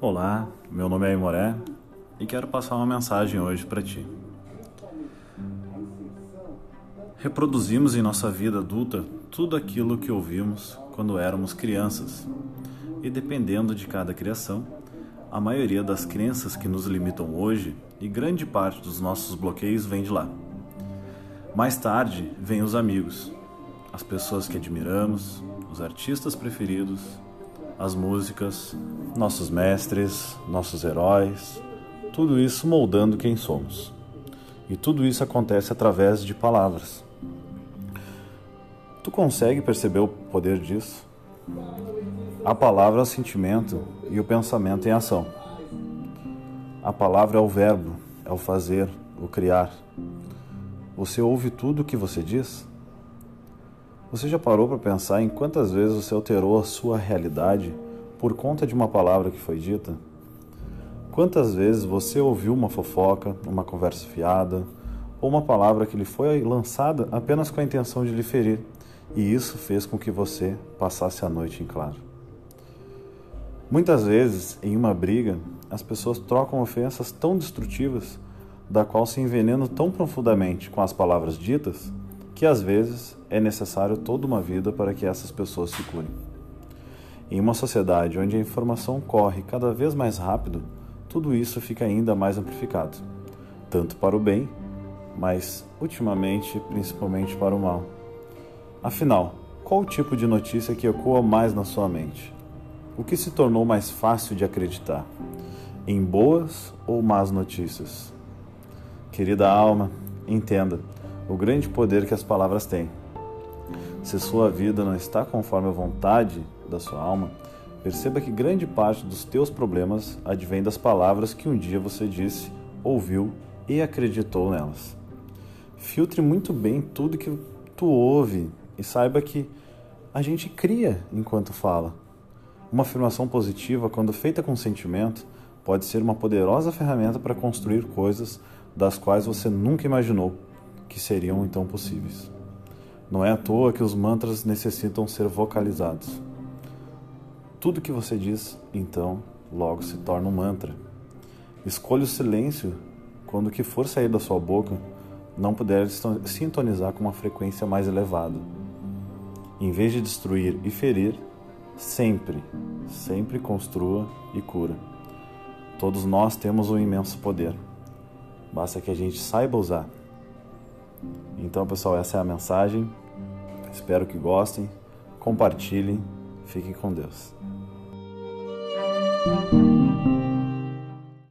Olá, meu nome é Imoré e quero passar uma mensagem hoje para ti. Reproduzimos em nossa vida adulta tudo aquilo que ouvimos quando éramos crianças, e dependendo de cada criação, a maioria das crenças que nos limitam hoje e grande parte dos nossos bloqueios vem de lá. Mais tarde vêm os amigos, as pessoas que admiramos, os artistas preferidos, as músicas, nossos mestres, nossos heróis, tudo isso moldando quem somos. E tudo isso acontece através de palavras. Tu consegue perceber o poder disso? A palavra é o sentimento e o pensamento em ação. A palavra é o verbo, é o fazer, o criar. Você ouve tudo o que você diz? Você já parou para pensar em quantas vezes você alterou a sua realidade por conta de uma palavra que foi dita? Quantas vezes você ouviu uma fofoca, uma conversa fiada, ou uma palavra que lhe foi lançada apenas com a intenção de lhe ferir, e isso fez com que você passasse a noite em claro? Muitas vezes, em uma briga, as pessoas trocam ofensas tão destrutivas, da qual se envenenam tão profundamente com as palavras ditas, que às vezes é necessário toda uma vida para que essas pessoas se curem. Em uma sociedade onde a informação corre cada vez mais rápido, tudo isso fica ainda mais amplificado, tanto para o bem, mas ultimamente principalmente para o mal. Afinal, qual o tipo de notícia que ecoa mais na sua mente? O que se tornou mais fácil de acreditar? Em boas ou más notícias? Querida alma, entenda o grande poder que as palavras têm. Se sua vida não está conforme a vontade da sua alma, perceba que grande parte dos teus problemas advém das palavras que um dia você disse, ouviu e acreditou nelas. Filtre muito bem tudo que tu ouve e saiba que a gente cria enquanto fala. Uma afirmação positiva, quando feita com sentimento, pode ser uma poderosa ferramenta para construir coisas das quais você nunca imaginou que seriam então possíveis. Não é à toa que os mantras necessitam ser vocalizados. Tudo que você diz, então, logo se torna um mantra. Escolha o silêncio quando o que for sair da sua boca não puder sintonizar com uma frequência mais elevada. Em vez de destruir e ferir, sempre, sempre construa e cura. Todos nós temos um imenso poder. Basta que a gente saiba usar. Então, pessoal, essa é a mensagem. Espero que gostem. Compartilhem. Fiquem com Deus.